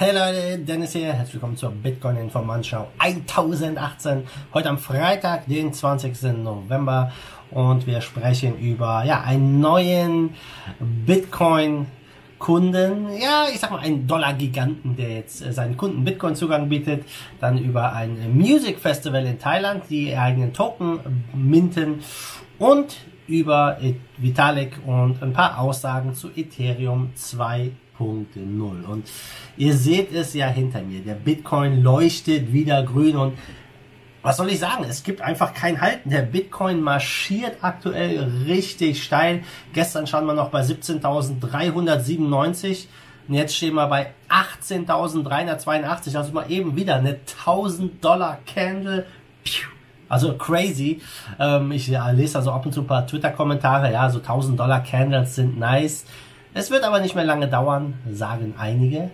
Hey Leute, Dennis hier, herzlich willkommen zur Bitcoin Informantschau 1018. Heute am Freitag, den 20. November. Und wir sprechen über ja, einen neuen Bitcoin Kunden, ja, ich sag mal einen Dollar-Giganten, der jetzt äh, seinen Kunden Bitcoin-Zugang bietet, dann über ein Music Festival in Thailand, die eigenen Token minten. Und über Vitalik und ein paar Aussagen zu Ethereum 2 2.0. Und ihr seht es ja hinter mir. Der Bitcoin leuchtet wieder grün und was soll ich sagen? Es gibt einfach kein Halten. Der Bitcoin marschiert aktuell richtig steil. Gestern standen wir noch bei 17.397 und jetzt stehen wir bei 18.382. Also mal eben wieder eine 1000 Dollar Candle. Also crazy. Ähm, ich lese also ab und zu ein paar Twitter-Kommentare. Ja, so 1000 Dollar Candles sind nice. Es wird aber nicht mehr lange dauern, sagen einige,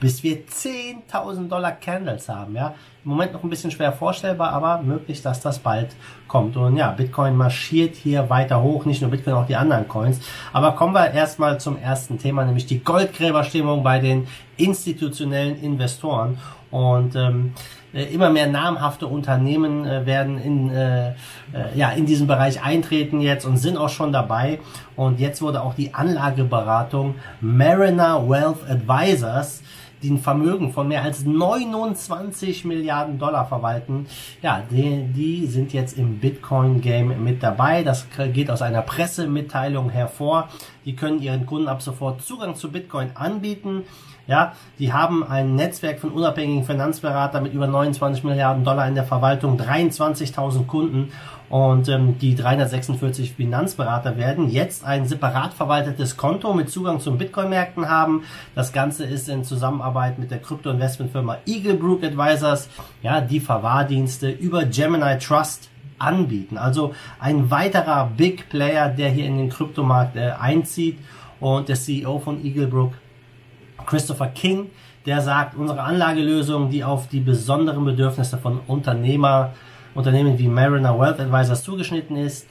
bis wir 10.000 Dollar Candles haben. Ja, im Moment noch ein bisschen schwer vorstellbar, aber möglich, dass das bald kommt. Und ja, Bitcoin marschiert hier weiter hoch, nicht nur Bitcoin, auch die anderen Coins. Aber kommen wir erstmal zum ersten Thema, nämlich die Goldgräberstimmung bei den institutionellen Investoren. Und ähm, äh, immer mehr namhafte Unternehmen äh, werden in, äh, äh, ja, in diesem Bereich eintreten jetzt und sind auch schon dabei. Und jetzt wurde auch die Anlageberatung Mariner Wealth Advisors die ein Vermögen von mehr als 29 Milliarden Dollar verwalten, ja, die, die sind jetzt im Bitcoin-Game mit dabei. Das geht aus einer Pressemitteilung hervor. Die können ihren Kunden ab sofort Zugang zu Bitcoin anbieten. Ja, die haben ein Netzwerk von unabhängigen Finanzberatern mit über 29 Milliarden Dollar in der Verwaltung, 23.000 Kunden und ähm, die 346 Finanzberater werden jetzt ein separat verwaltetes Konto mit Zugang zum Bitcoin-Märkten haben. Das Ganze ist in Zusammenarbeit mit der Krypto-Investmentfirma Eaglebrook Advisors, ja, die Verwahrdienste über Gemini Trust anbieten. Also ein weiterer Big Player, der hier in den Kryptomarkt äh, einzieht und der CEO von Eaglebrook Christopher King, der sagt, unsere Anlagelösung, die auf die besonderen Bedürfnisse von Unternehmer, Unternehmen wie Mariner Wealth Advisors zugeschnitten ist,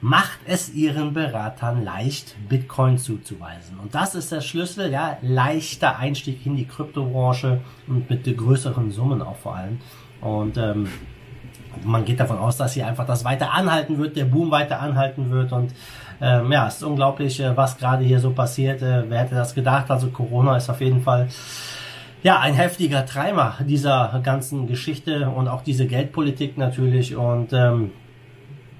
macht es ihren Beratern leicht, Bitcoin zuzuweisen. Und das ist der Schlüssel, ja, leichter Einstieg in die Kryptobranche und mit größeren Summen auch vor allem. Und ähm, man geht davon aus, dass hier einfach das weiter anhalten wird, der Boom weiter anhalten wird und ähm, ja, es ist unglaublich, äh, was gerade hier so passiert. Äh, wer hätte das gedacht? Also Corona ist auf jeden Fall ja, ein heftiger Treiber dieser ganzen Geschichte und auch diese Geldpolitik natürlich und ähm,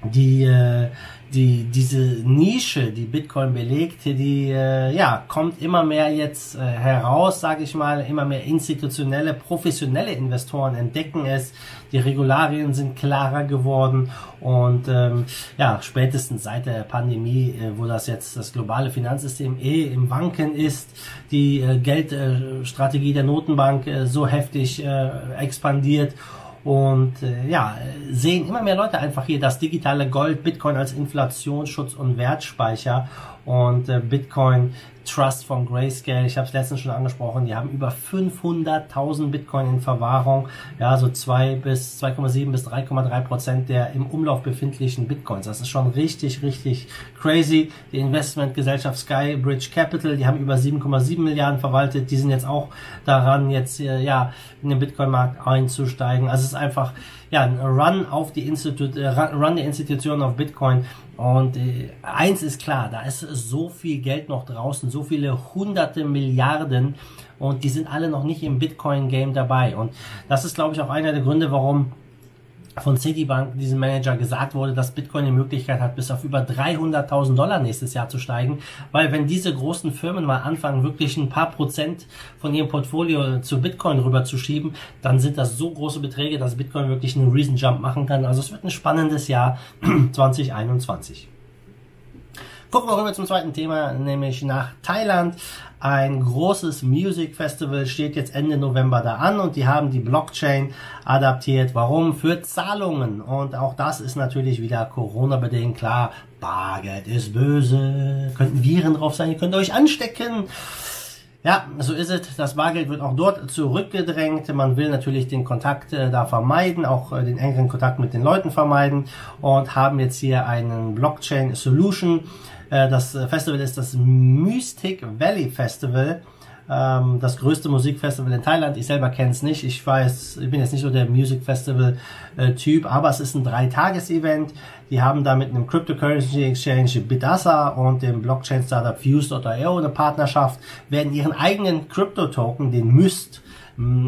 die, äh, die, diese Nische, die Bitcoin belegt, die äh, ja, kommt immer mehr jetzt äh, heraus, sage ich mal, immer mehr institutionelle, professionelle Investoren entdecken es, die Regularien sind klarer geworden. Und ähm, ja, spätestens seit der Pandemie, äh, wo das jetzt das globale Finanzsystem eh im Wanken ist, die äh, Geldstrategie der Notenbank äh, so heftig äh, expandiert und äh, ja, sehen immer mehr Leute einfach hier das digitale Gold, Bitcoin als Inflationsschutz und Wertspeicher und äh, Bitcoin Trust von Grayscale, ich habe es letztens schon angesprochen, die haben über 500.000 Bitcoin in Verwahrung, ja, so 2 bis 2,7 bis 3,3 Prozent der im Umlauf befindlichen Bitcoins. Das ist schon richtig, richtig crazy. Die Investmentgesellschaft Skybridge Capital, die haben über 7,7 Milliarden verwaltet, die sind jetzt auch daran, jetzt äh, ja in den Bitcoin-Markt einzusteigen. Also es ist einfach ja ein Run auf die Institut, äh, Run der Institutionen auf Bitcoin und äh, eins ist klar, da ist so viel Geld noch draußen, so viele hunderte Milliarden und die sind alle noch nicht im Bitcoin-Game dabei. Und das ist, glaube ich, auch einer der Gründe, warum von Citibank, diesem Manager, gesagt wurde, dass Bitcoin die Möglichkeit hat, bis auf über 300.000 Dollar nächstes Jahr zu steigen. Weil wenn diese großen Firmen mal anfangen, wirklich ein paar Prozent von ihrem Portfolio zu Bitcoin rüberzuschieben, dann sind das so große Beträge, dass Bitcoin wirklich einen Reason Jump machen kann. Also es wird ein spannendes Jahr 2021. Gucken wir rüber zum zweiten Thema, nämlich nach Thailand. Ein großes Music Festival steht jetzt Ende November da an und die haben die Blockchain adaptiert. Warum? Für Zahlungen. Und auch das ist natürlich wieder Corona-bedingt klar. Bargeld ist böse. Könnten Viren drauf sein. Ihr könnt euch anstecken. Ja, so ist es. Das Bargeld wird auch dort zurückgedrängt. Man will natürlich den Kontakt äh, da vermeiden, auch äh, den engeren Kontakt mit den Leuten vermeiden und haben jetzt hier einen Blockchain Solution das Festival ist das Mystic Valley Festival. Ähm, das größte Musikfestival in Thailand. Ich selber kenne es nicht. Ich weiß, ich bin jetzt nicht so der Music Festival äh, Typ, aber es ist ein Dreitages-Event. Die haben da mit einem Cryptocurrency Exchange Bidasa und dem Blockchain Startup Fuse.io eine Partnerschaft, werden ihren eigenen Crypto-Token, den Myst,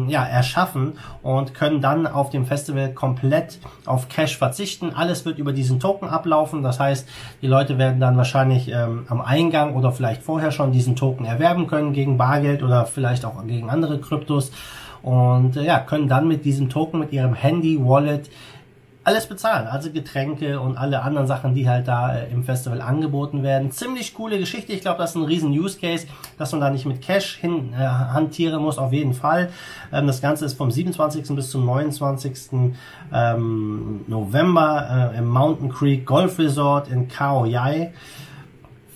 ja, erschaffen und können dann auf dem Festival komplett auf Cash verzichten. Alles wird über diesen Token ablaufen. Das heißt, die Leute werden dann wahrscheinlich ähm, am Eingang oder vielleicht vorher schon diesen Token erwerben können gegen Bargeld oder vielleicht auch gegen andere Kryptos und äh, ja, können dann mit diesem Token, mit ihrem Handy, Wallet alles bezahlen. Also Getränke und alle anderen Sachen, die halt da äh, im Festival angeboten werden. Ziemlich coole Geschichte. Ich glaube, das ist ein riesen Use Case, dass man da nicht mit Cash hin äh, hantieren muss, auf jeden Fall. Ähm, das Ganze ist vom 27. bis zum 29. Ähm, November äh, im Mountain Creek Golf Resort in Khao.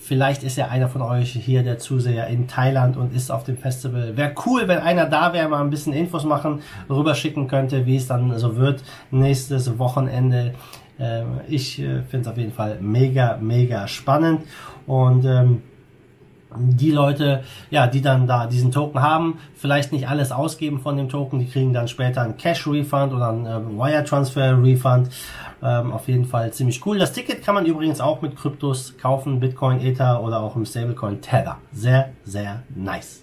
Vielleicht ist ja einer von euch hier der Zuseher in Thailand und ist auf dem Festival. Wäre cool, wenn einer da wäre, mal ein bisschen Infos machen, rüberschicken könnte, wie es dann so wird nächstes Wochenende. Ähm, ich äh, finde es auf jeden Fall mega, mega spannend und ähm, die Leute, ja, die dann da diesen Token haben, vielleicht nicht alles ausgeben von dem Token, die kriegen dann später einen Cash Refund oder einen äh, Wire Transfer Refund. Ähm, auf jeden Fall ziemlich cool. Das Ticket kann man übrigens auch mit Kryptos kaufen, Bitcoin, Ether oder auch im Stablecoin Tether. Sehr, sehr nice.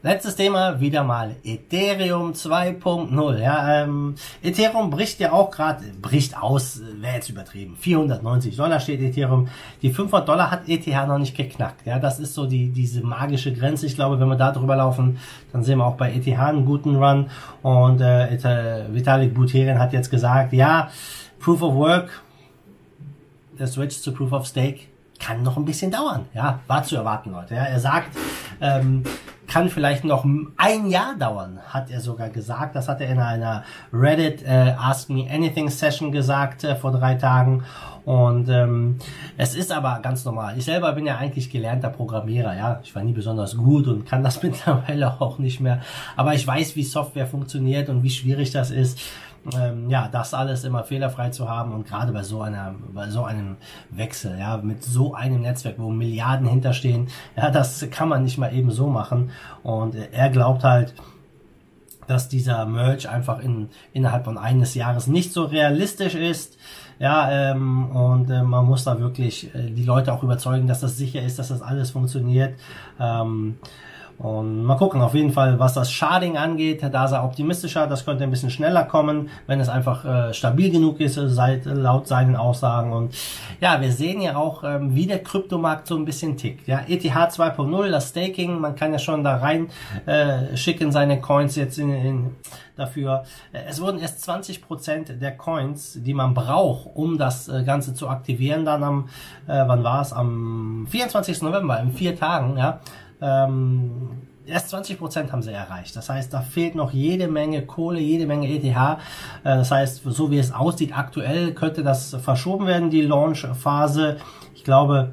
Letztes Thema, wieder mal Ethereum 2.0. Ja, ähm, Ethereum bricht ja auch gerade, bricht aus, wäre jetzt übertrieben. 490 Dollar steht Ethereum. Die 500 Dollar hat ETH noch nicht geknackt. Ja, das ist so die, diese magische Grenze. Ich glaube, wenn wir da drüber laufen, dann sehen wir auch bei ETH einen guten Run. Und äh, Vitalik Buterin hat jetzt gesagt, ja, Proof of Work, der Switch zu Proof of Stake kann noch ein bisschen dauern. Ja, war zu erwarten, Leute. Ja, er sagt, ähm, kann vielleicht noch ein Jahr dauern, hat er sogar gesagt. Das hat er in einer Reddit äh, Ask Me Anything Session gesagt äh, vor drei Tagen. Und ähm, es ist aber ganz normal. Ich selber bin ja eigentlich gelernter Programmierer, ja. Ich war nie besonders gut und kann das mittlerweile auch nicht mehr. Aber ich weiß, wie Software funktioniert und wie schwierig das ist ähm, ja, das alles immer fehlerfrei zu haben und gerade bei so einer, bei so einem Wechsel, ja, mit so einem Netzwerk, wo Milliarden hinterstehen, ja, das kann man nicht mal eben so machen. Und er glaubt halt, dass dieser Merge einfach in, innerhalb von eines Jahres nicht so realistisch ist. Ja, ähm, und äh, man muss da wirklich äh, die Leute auch überzeugen, dass das sicher ist, dass das alles funktioniert. Ähm, und mal gucken, auf jeden Fall, was das Sharding angeht, da er optimistischer, das könnte ein bisschen schneller kommen, wenn es einfach äh, stabil genug ist, seit, laut seinen Aussagen. Und ja, wir sehen ja auch, ähm, wie der Kryptomarkt so ein bisschen tickt. Ja, ETH 2.0, das Staking, man kann ja schon da rein äh, schicken seine Coins jetzt in, in dafür. Es wurden erst 20% der Coins, die man braucht, um das äh, Ganze zu aktivieren, dann am, äh, wann war es? Am 24. November, in vier Tagen, ja, ähm, erst 20 haben sie erreicht. Das heißt, da fehlt noch jede Menge Kohle, jede Menge ETH. Äh, das heißt, so wie es aussieht aktuell, könnte das verschoben werden, die Launch-Phase. Ich glaube,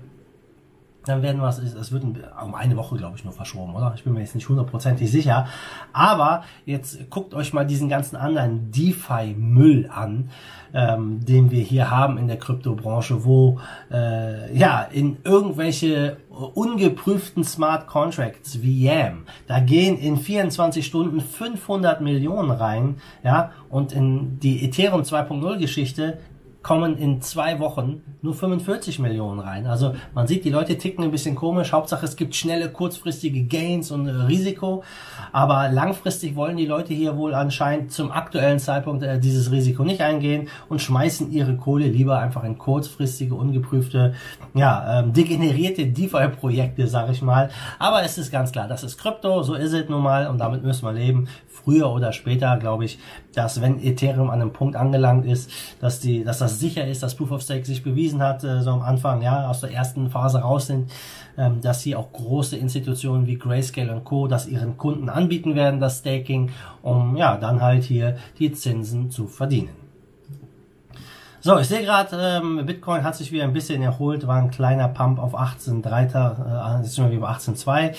dann werden wir es, wird um eine Woche, glaube ich, nur verschoben, oder? Ich bin mir jetzt nicht hundertprozentig sicher. Aber jetzt guckt euch mal diesen ganzen anderen DeFi-Müll an, ähm, den wir hier haben in der Kryptobranche, wo äh, ja in irgendwelche ungeprüften Smart Contracts wie YAM, da gehen in 24 Stunden 500 Millionen rein, ja, und in die Ethereum 2.0 Geschichte kommen in zwei Wochen nur 45 Millionen rein. Also man sieht, die Leute ticken ein bisschen komisch. Hauptsache es gibt schnelle, kurzfristige Gains und Risiko. Aber langfristig wollen die Leute hier wohl anscheinend zum aktuellen Zeitpunkt äh, dieses Risiko nicht eingehen und schmeißen ihre Kohle lieber einfach in kurzfristige, ungeprüfte, ja, ähm, degenerierte DeFi-Projekte, sag ich mal. Aber es ist ganz klar, das ist Krypto, so ist es nun mal und damit müssen wir leben. Früher oder später, glaube ich, dass wenn Ethereum an einem Punkt angelangt ist, dass die, dass das sicher ist, dass Proof of Stake sich bewiesen hat, äh, so am Anfang, ja, aus der ersten Phase raus sind, ähm, dass sie auch große Institutionen wie Grayscale und Co. das ihren Kunden anbieten werden, das Staking, um ja dann halt hier die Zinsen zu verdienen. So, ich sehe gerade, ähm, Bitcoin hat sich wieder ein bisschen erholt, war ein kleiner Pump auf 18,3, äh, jetzt sind wir bei 18,2.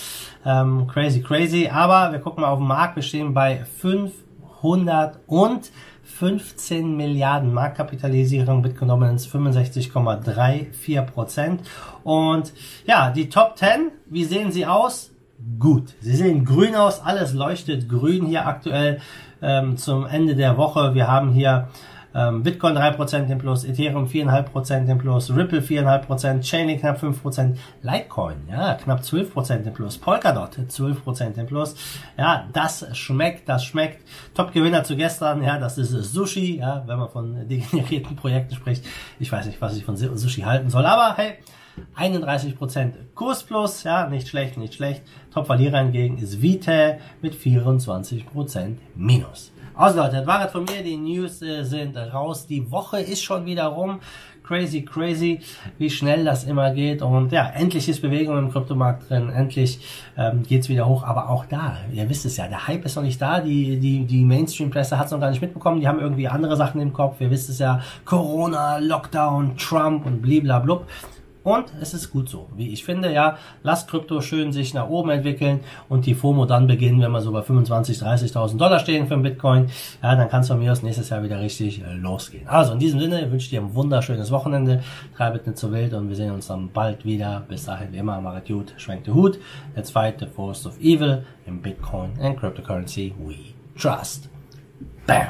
Ähm, crazy, crazy. Aber wir gucken mal auf den Markt, wir stehen bei 500 und 15 Milliarden Marktkapitalisierung, Bitcoin Dominance 65,34 Prozent. Und ja, die Top 10, wie sehen sie aus? gut. Sie sehen grün aus, alles leuchtet grün hier aktuell ähm, zum Ende der Woche. Wir haben hier ähm, Bitcoin 3% im Plus, Ethereum 4,5% im Plus, Ripple 4,5%, Chainlink knapp 5%, Litecoin, ja, knapp 12% im Plus, Polkadot 12% im Plus. Ja, das schmeckt, das schmeckt. Top-Gewinner zu gestern, ja, das ist Sushi, ja, wenn man von degenerierten Projekten spricht. Ich weiß nicht, was ich von Sushi halten soll, aber hey, 31% Kurs plus, ja, nicht schlecht, nicht schlecht. Top-Verlierer hingegen ist Vite mit 24% Minus. Also Leute, das war es von mir. Die News äh, sind raus. Die Woche ist schon wieder rum. Crazy, crazy, wie schnell das immer geht. Und ja, endlich ist Bewegung im Kryptomarkt drin. Endlich ähm, geht's wieder hoch. Aber auch da, ihr wisst es ja, der Hype ist noch nicht da. Die, die, die Mainstream-Presse hat es noch gar nicht mitbekommen. Die haben irgendwie andere Sachen im Kopf. Ihr wisst es ja, Corona, Lockdown, Trump und bliblablub. Und es ist gut so, wie ich finde, ja. Lasst Krypto schön sich nach oben entwickeln und die FOMO dann beginnen, wenn wir so bei 25.000, 30.000 Dollar stehen für ein Bitcoin. Ja, dann kann es von mir aus nächstes Jahr wieder richtig äh, losgehen. Also in diesem Sinne wünsche ich dir ein wunderschönes Wochenende. Treibet nicht zu wild und wir sehen uns dann bald wieder. Bis dahin, wie immer, macht gut, schwenkt den Hut. Let's fight the force of evil in Bitcoin and cryptocurrency we trust. Bam!